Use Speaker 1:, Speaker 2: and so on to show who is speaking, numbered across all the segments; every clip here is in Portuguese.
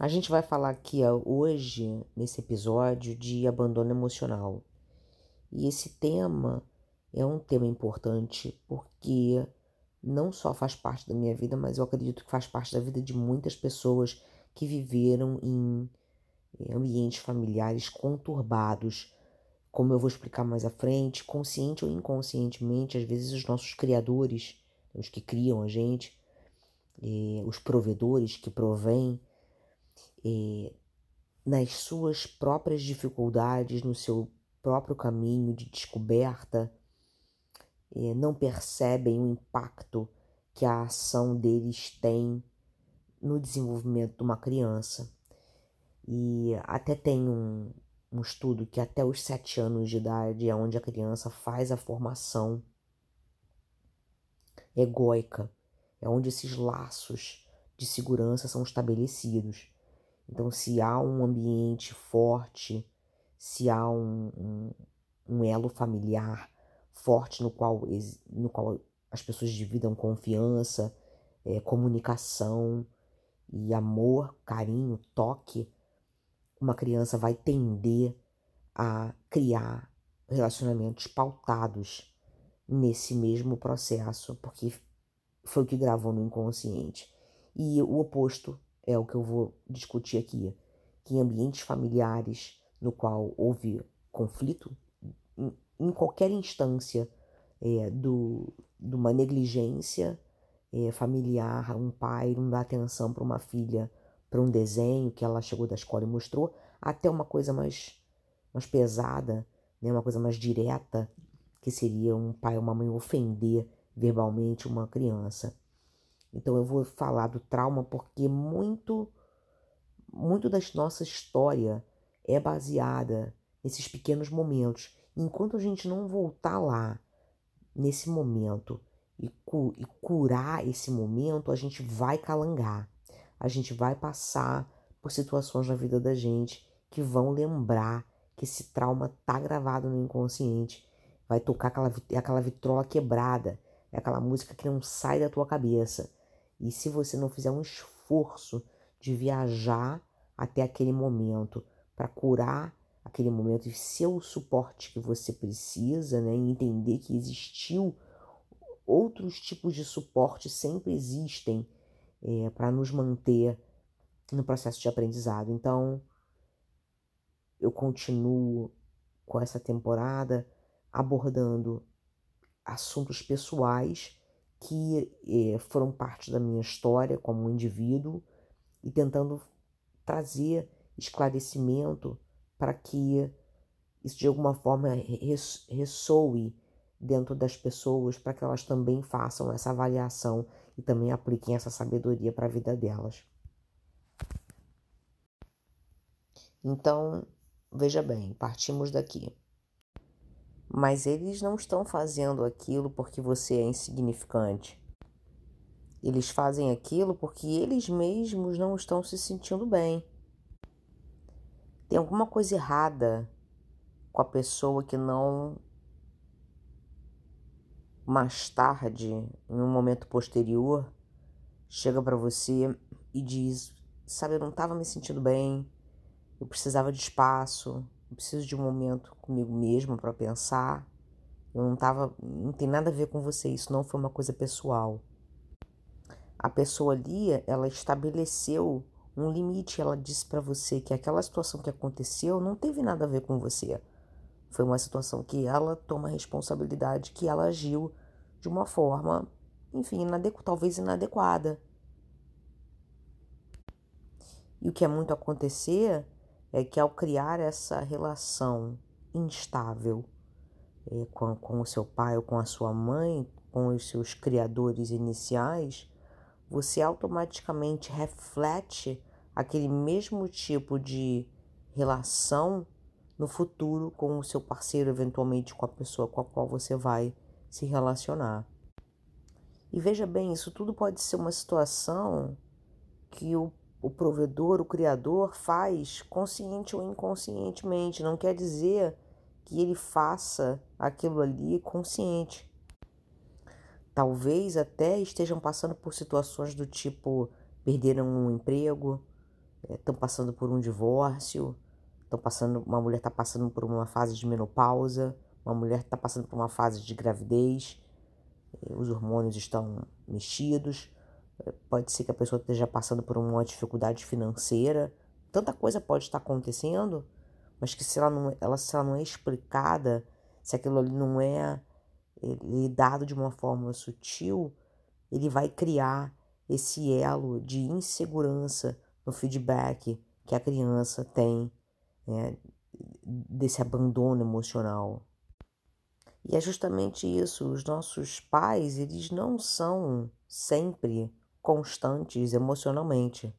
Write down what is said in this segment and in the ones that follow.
Speaker 1: A gente vai falar aqui hoje, nesse episódio, de abandono emocional. E esse tema é um tema importante porque não só faz parte da minha vida, mas eu acredito que faz parte da vida de muitas pessoas que viveram em ambientes familiares conturbados. Como eu vou explicar mais à frente, consciente ou inconscientemente, às vezes os nossos criadores, os que criam a gente, eh, os provedores que provêm, nas suas próprias dificuldades, no seu próprio caminho de descoberta, não percebem o impacto que a ação deles tem no desenvolvimento de uma criança. E até tem um, um estudo que até os sete anos de idade é onde a criança faz a formação egóica, é onde esses laços de segurança são estabelecidos. Então, se há um ambiente forte, se há um, um, um elo familiar forte no qual, no qual as pessoas dividam confiança, é, comunicação e amor, carinho, toque, uma criança vai tender a criar relacionamentos pautados nesse mesmo processo, porque foi o que gravou no inconsciente. E o oposto é o que eu vou discutir aqui, que em ambientes familiares no qual houve conflito, em, em qualquer instância é, do, de uma negligência é, familiar, um pai não dá atenção para uma filha, para um desenho que ela chegou da escola e mostrou, até uma coisa mais, mais pesada, né, uma coisa mais direta, que seria um pai ou uma mãe ofender verbalmente uma criança. Então eu vou falar do trauma porque muito muito da nossa história é baseada nesses pequenos momentos. Enquanto a gente não voltar lá nesse momento e, cu e curar esse momento, a gente vai calangar. A gente vai passar por situações na vida da gente que vão lembrar que esse trauma tá gravado no inconsciente. Vai tocar aquela, aquela vitrola quebrada. É aquela música que não sai da tua cabeça. E se você não fizer um esforço de viajar até aquele momento para curar aquele momento e ser o suporte que você precisa, né? E entender que existiu outros tipos de suporte sempre existem é, para nos manter no processo de aprendizado. Então, eu continuo com essa temporada abordando assuntos pessoais que eh, foram parte da minha história como um indivíduo e tentando trazer esclarecimento para que isso de alguma forma ressoe dentro das pessoas para que elas também façam essa avaliação e também apliquem essa sabedoria para a vida delas. Então, veja bem, partimos daqui. Mas eles não estão fazendo aquilo porque você é insignificante. Eles fazem aquilo porque eles mesmos não estão se sentindo bem. Tem alguma coisa errada com a pessoa que não mais tarde, em um momento posterior, chega para você e diz: "Sabe, eu não estava me sentindo bem. Eu precisava de espaço, eu preciso de um momento comigo mesma para pensar. Eu não tava, não tem nada a ver com você, isso não foi uma coisa pessoal. A pessoa ali, ela estabeleceu um limite, ela disse para você que aquela situação que aconteceu não teve nada a ver com você. Foi uma situação que ela toma responsabilidade, que ela agiu de uma forma, enfim, inadequ talvez inadequada. E o que é muito acontecer é que ao criar essa relação instável é, com, com o seu pai ou com a sua mãe, com os seus criadores iniciais, você automaticamente reflete aquele mesmo tipo de relação no futuro com o seu parceiro, eventualmente com a pessoa com a qual você vai se relacionar. E veja bem, isso tudo pode ser uma situação que o o provedor, o criador faz consciente ou inconscientemente, não quer dizer que ele faça aquilo ali consciente. Talvez até estejam passando por situações do tipo perderam um emprego, estão é, passando por um divórcio, estão passando, uma mulher está passando por uma fase de menopausa, uma mulher está passando por uma fase de gravidez, é, os hormônios estão mexidos, pode ser que a pessoa esteja passando por uma dificuldade financeira, tanta coisa pode estar acontecendo, mas que se ela não, ela, se ela não é explicada, se aquilo ali não é lidado de uma forma sutil, ele vai criar esse elo de insegurança no feedback que a criança tem né, desse abandono emocional. E é justamente isso, os nossos pais, eles não são sempre constantes emocionalmente.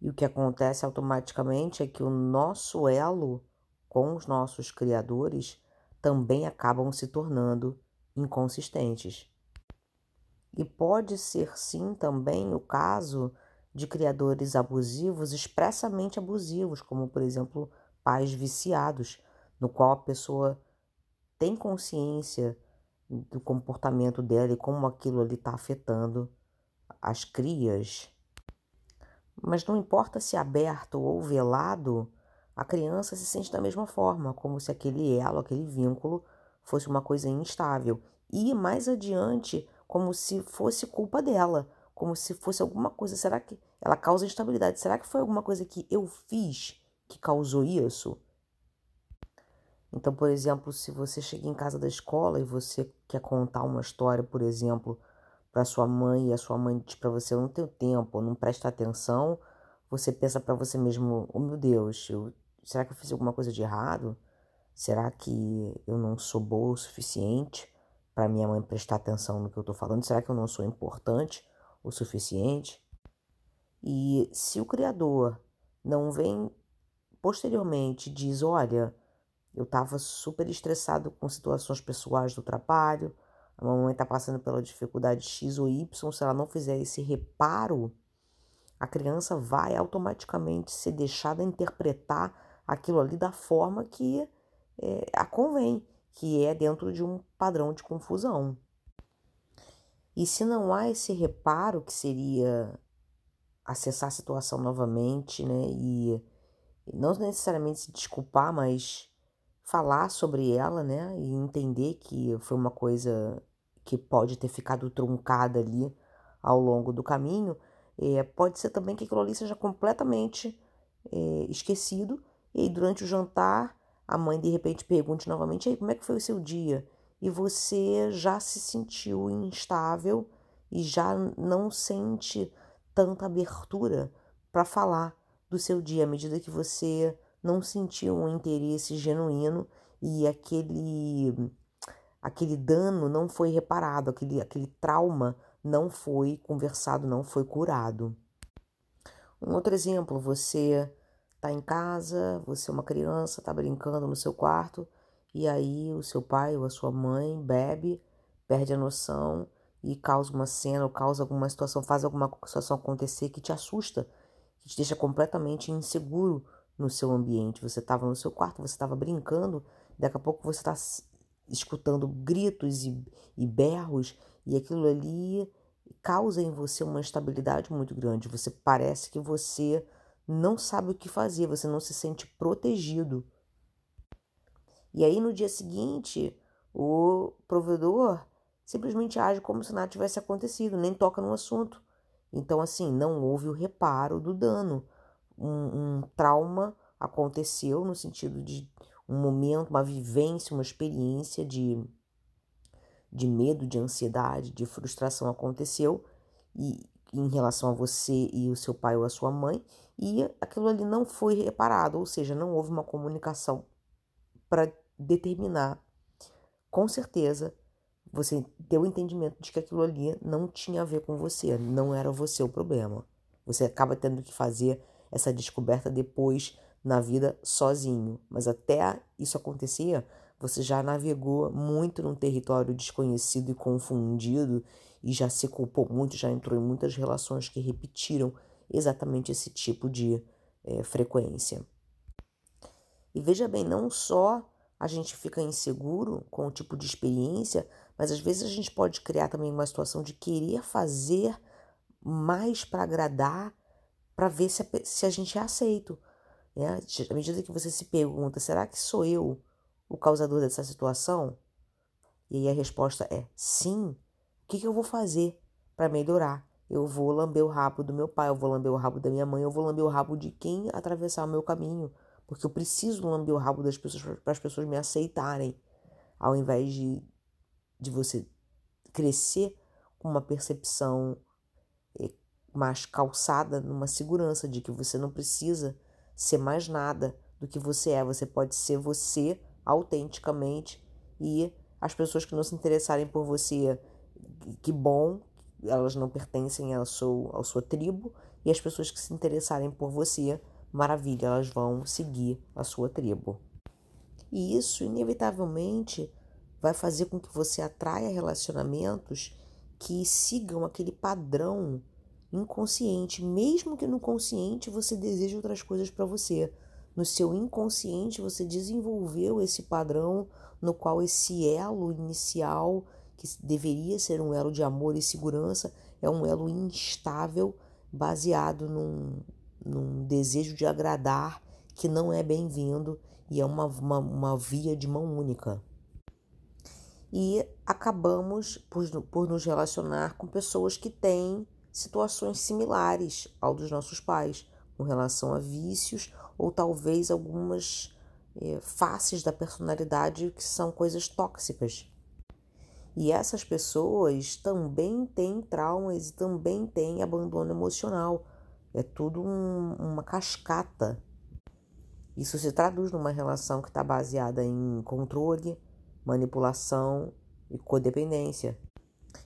Speaker 1: E o que acontece automaticamente é que o nosso elo com os nossos criadores também acabam se tornando inconsistentes. E pode ser sim também o caso de criadores abusivos, expressamente abusivos, como por exemplo pais viciados, no qual a pessoa tem consciência do comportamento dela e como aquilo ali está afetando as crias. Mas não importa se aberto ou velado, a criança se sente da mesma forma, como se aquele elo, aquele vínculo fosse uma coisa instável. E mais adiante, como se fosse culpa dela, como se fosse alguma coisa. Será que ela causa instabilidade? Será que foi alguma coisa que eu fiz que causou isso? Então, por exemplo, se você chega em casa da escola e você quer contar uma história, por exemplo, para sua mãe e a sua mãe diz para você: Eu não tenho tempo, não presta atenção, você pensa para você mesmo: Oh meu Deus, eu, será que eu fiz alguma coisa de errado? Será que eu não sou boa o suficiente para minha mãe prestar atenção no que eu estou falando? Será que eu não sou importante o suficiente? E se o Criador não vem posteriormente diz: Olha eu estava super estressado com situações pessoais do trabalho. A mamãe está passando pela dificuldade X ou Y. Se ela não fizer esse reparo, a criança vai automaticamente ser deixada interpretar aquilo ali da forma que é, a convém, que é dentro de um padrão de confusão. E se não há esse reparo, que seria acessar a situação novamente, né? E não necessariamente se desculpar, mas falar sobre ela, né? E entender que foi uma coisa que pode ter ficado truncada ali ao longo do caminho. É, pode ser também que aquilo ali seja completamente é, esquecido. E aí, durante o jantar, a mãe de repente pergunte novamente: como é que foi o seu dia? E você já se sentiu instável e já não sente tanta abertura para falar do seu dia à medida que você não sentiu um interesse genuíno e aquele aquele dano não foi reparado, aquele, aquele trauma não foi conversado, não foi curado. Um outro exemplo, você está em casa, você é uma criança, está brincando no seu quarto, e aí o seu pai ou a sua mãe bebe, perde a noção e causa uma cena ou causa alguma situação, faz alguma situação acontecer que te assusta, que te deixa completamente inseguro no seu ambiente. Você estava no seu quarto, você estava brincando, daqui a pouco você está escutando gritos e, e berros, e aquilo ali causa em você uma instabilidade muito grande. Você parece que você não sabe o que fazer, você não se sente protegido. E aí no dia seguinte, o provedor simplesmente age como se nada tivesse acontecido, nem toca no assunto. Então, assim, não houve o reparo do dano um, um trauma aconteceu no sentido de um momento, uma vivência, uma experiência de, de medo, de ansiedade, de frustração aconteceu e em relação a você e o seu pai ou a sua mãe e aquilo ali não foi reparado, ou seja, não houve uma comunicação para determinar com certeza você deu o entendimento de que aquilo ali não tinha a ver com você, não era você o problema. Você acaba tendo que fazer essa descoberta depois na vida sozinho. Mas até isso acontecer, você já navegou muito num território desconhecido e confundido e já se culpou muito, já entrou em muitas relações que repetiram exatamente esse tipo de é, frequência. E veja bem, não só a gente fica inseguro com o tipo de experiência, mas às vezes a gente pode criar também uma situação de querer fazer mais para agradar para ver se a, se a gente é aceito. Né? À medida que você se pergunta, será que sou eu o causador dessa situação? E aí a resposta é sim. O que, que eu vou fazer para melhorar? Eu vou lamber o rabo do meu pai, eu vou lamber o rabo da minha mãe, eu vou lamber o rabo de quem atravessar o meu caminho. Porque eu preciso lamber o rabo das pessoas para as pessoas me aceitarem. Ao invés de, de você crescer com uma percepção eh, mais calçada numa segurança de que você não precisa ser mais nada do que você é. Você pode ser você autenticamente e as pessoas que não se interessarem por você, que bom, elas não pertencem à sua, à sua tribo, e as pessoas que se interessarem por você, maravilha, elas vão seguir a sua tribo. E isso, inevitavelmente, vai fazer com que você atraia relacionamentos que sigam aquele padrão inconsciente, mesmo que no consciente você deseje outras coisas para você. No seu inconsciente você desenvolveu esse padrão no qual esse elo inicial, que deveria ser um elo de amor e segurança, é um elo instável, baseado num, num desejo de agradar que não é bem-vindo e é uma, uma, uma via de mão única. E acabamos por, por nos relacionar com pessoas que têm situações similares ao dos nossos pais, com relação a vícios ou talvez algumas é, faces da personalidade que são coisas tóxicas. E essas pessoas também têm traumas e também têm abandono emocional. É tudo um, uma cascata. Isso se traduz numa relação que está baseada em controle, manipulação e codependência.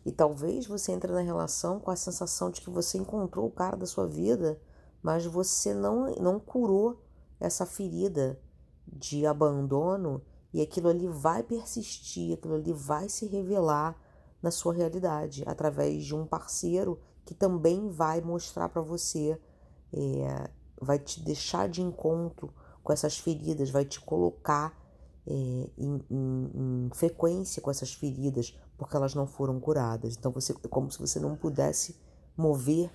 Speaker 1: E talvez você entre na relação com a sensação de que você encontrou o cara da sua vida, mas você não, não curou essa ferida de abandono e aquilo ali vai persistir, aquilo ali vai se revelar na sua realidade através de um parceiro que também vai mostrar para você, é, vai te deixar de encontro com essas feridas, vai te colocar é, em, em, em, frequência com essas feridas porque elas não foram curadas. Então você é como se você não pudesse mover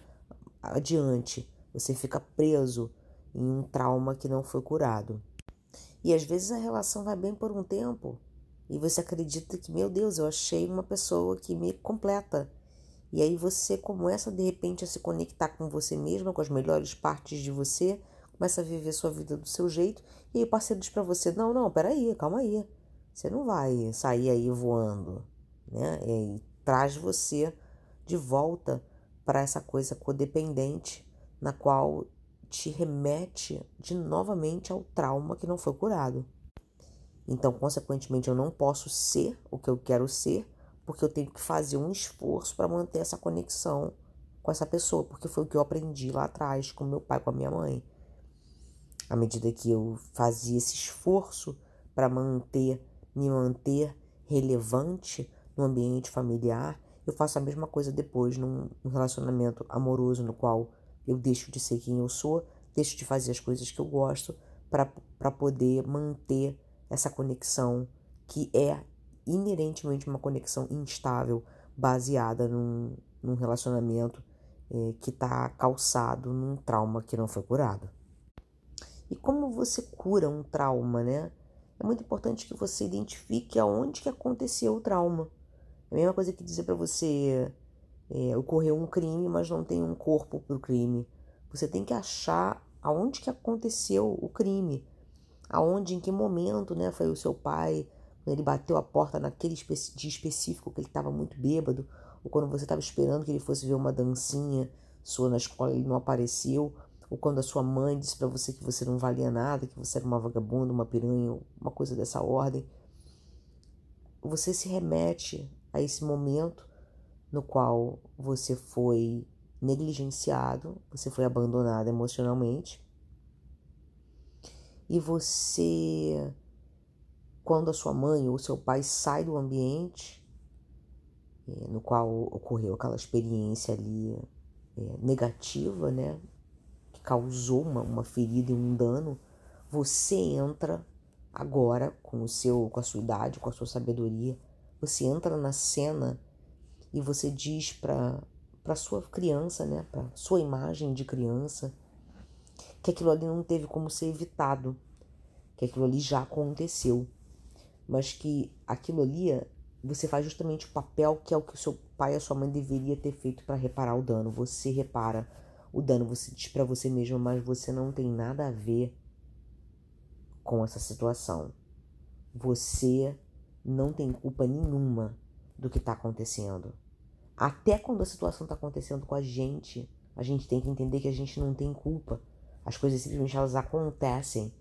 Speaker 1: adiante. Você fica preso em um trauma que não foi curado. E às vezes a relação vai bem por um tempo e você acredita que, meu Deus, eu achei uma pessoa que me completa. E aí você começa de repente a se conectar com você mesma, com as melhores partes de você, começa a viver sua vida do seu jeito, e aí o parceiro diz para você: "Não, não, peraí, calma aí. Você não vai sair aí voando", né? E traz você de volta para essa coisa codependente na qual te remete de novamente ao trauma que não foi curado. Então, consequentemente, eu não posso ser o que eu quero ser, porque eu tenho que fazer um esforço para manter essa conexão com essa pessoa, porque foi o que eu aprendi lá atrás com meu pai, com a minha mãe. À medida que eu fazia esse esforço para manter, me manter relevante no ambiente familiar, eu faço a mesma coisa depois num relacionamento amoroso no qual eu deixo de ser quem eu sou, deixo de fazer as coisas que eu gosto para poder manter essa conexão que é inerentemente uma conexão instável, baseada num, num relacionamento é, que está calçado num trauma que não foi curado. E como você cura um trauma, né? É muito importante que você identifique aonde que aconteceu o trauma. É a mesma coisa que dizer para você é, ocorreu um crime, mas não tem um corpo para o crime. Você tem que achar aonde que aconteceu o crime, aonde, em que momento, né? Foi o seu pai, quando ele bateu a porta naquele dia específico que ele estava muito bêbado, ou quando você estava esperando que ele fosse ver uma dancinha sua na escola e ele não apareceu, ou quando a sua mãe disse para você que você não valia nada, que você era uma vagabunda, uma piranha, uma coisa dessa ordem. Você se remete a esse momento no qual você foi negligenciado, você foi abandonado emocionalmente. E você, quando a sua mãe ou seu pai sai do ambiente é, no qual ocorreu aquela experiência ali é, negativa, né, que causou uma, uma ferida e um dano, você entra agora com o seu, com a sua idade, com a sua sabedoria, você entra na cena e você diz para para sua criança, né, para sua imagem de criança, que aquilo ali não teve como ser evitado, que aquilo ali já aconteceu, mas que aquilo ali você faz justamente o papel que é o que o seu pai e a sua mãe deveria ter feito para reparar o dano. Você repara o dano, você diz para você mesmo, mas você não tem nada a ver com essa situação. Você não tem culpa nenhuma do que está acontecendo. Até quando a situação está acontecendo com a gente, a gente tem que entender que a gente não tem culpa. As coisas simplesmente elas acontecem,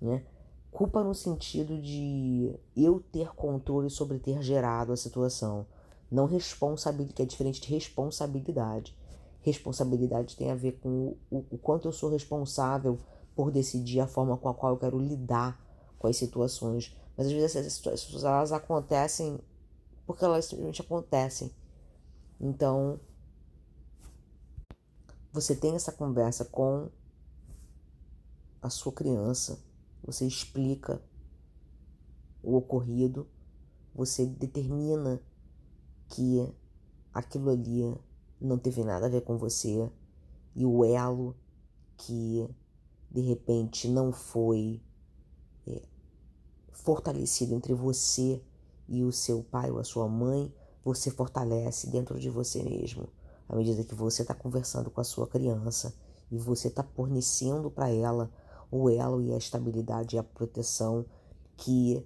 Speaker 1: né? Culpa no sentido de eu ter controle sobre ter gerado a situação, não responsabilidade, que é diferente de responsabilidade. Responsabilidade tem a ver com o, o quanto eu sou responsável por decidir a forma com a qual eu quero lidar com as situações. Mas às vezes essas situações elas acontecem porque elas simplesmente acontecem. Então, você tem essa conversa com a sua criança, você explica o ocorrido, você determina que aquilo ali não teve nada a ver com você e o elo que de repente não foi é, fortalecido entre você e o seu pai ou a sua mãe, você fortalece dentro de você mesmo. À medida que você está conversando com a sua criança e você está fornecendo para ela o elo e a estabilidade e a proteção que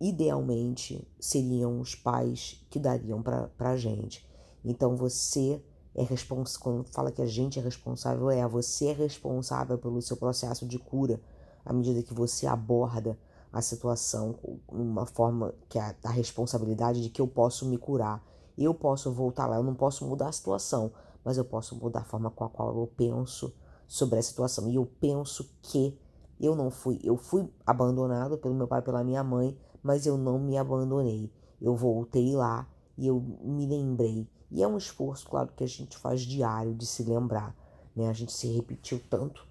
Speaker 1: idealmente seriam os pais que dariam para a gente. Então você é responsável, quando fala que a gente é responsável, é você é responsável pelo seu processo de cura à medida que você aborda a situação uma forma que é a responsabilidade de que eu posso me curar. Eu posso voltar lá, eu não posso mudar a situação, mas eu posso mudar a forma com a qual eu penso sobre a situação. E eu penso que eu não fui, eu fui abandonado pelo meu pai pela minha mãe, mas eu não me abandonei. Eu voltei lá e eu me lembrei. E é um esforço, claro, que a gente faz diário de se lembrar. Né? A gente se repetiu tanto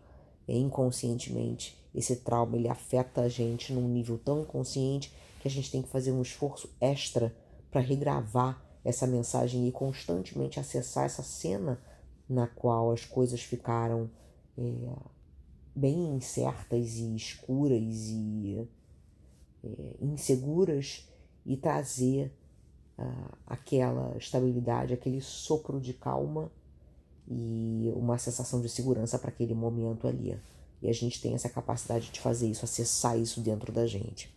Speaker 1: é, inconscientemente. Esse trauma ele afeta a gente num nível tão inconsciente que a gente tem que fazer um esforço extra para regravar essa mensagem e constantemente acessar essa cena na qual as coisas ficaram é, bem incertas e escuras e é, inseguras e trazer uh, aquela estabilidade, aquele sopro de calma e uma sensação de segurança para aquele momento ali. E a gente tem essa capacidade de fazer isso, acessar isso dentro da gente.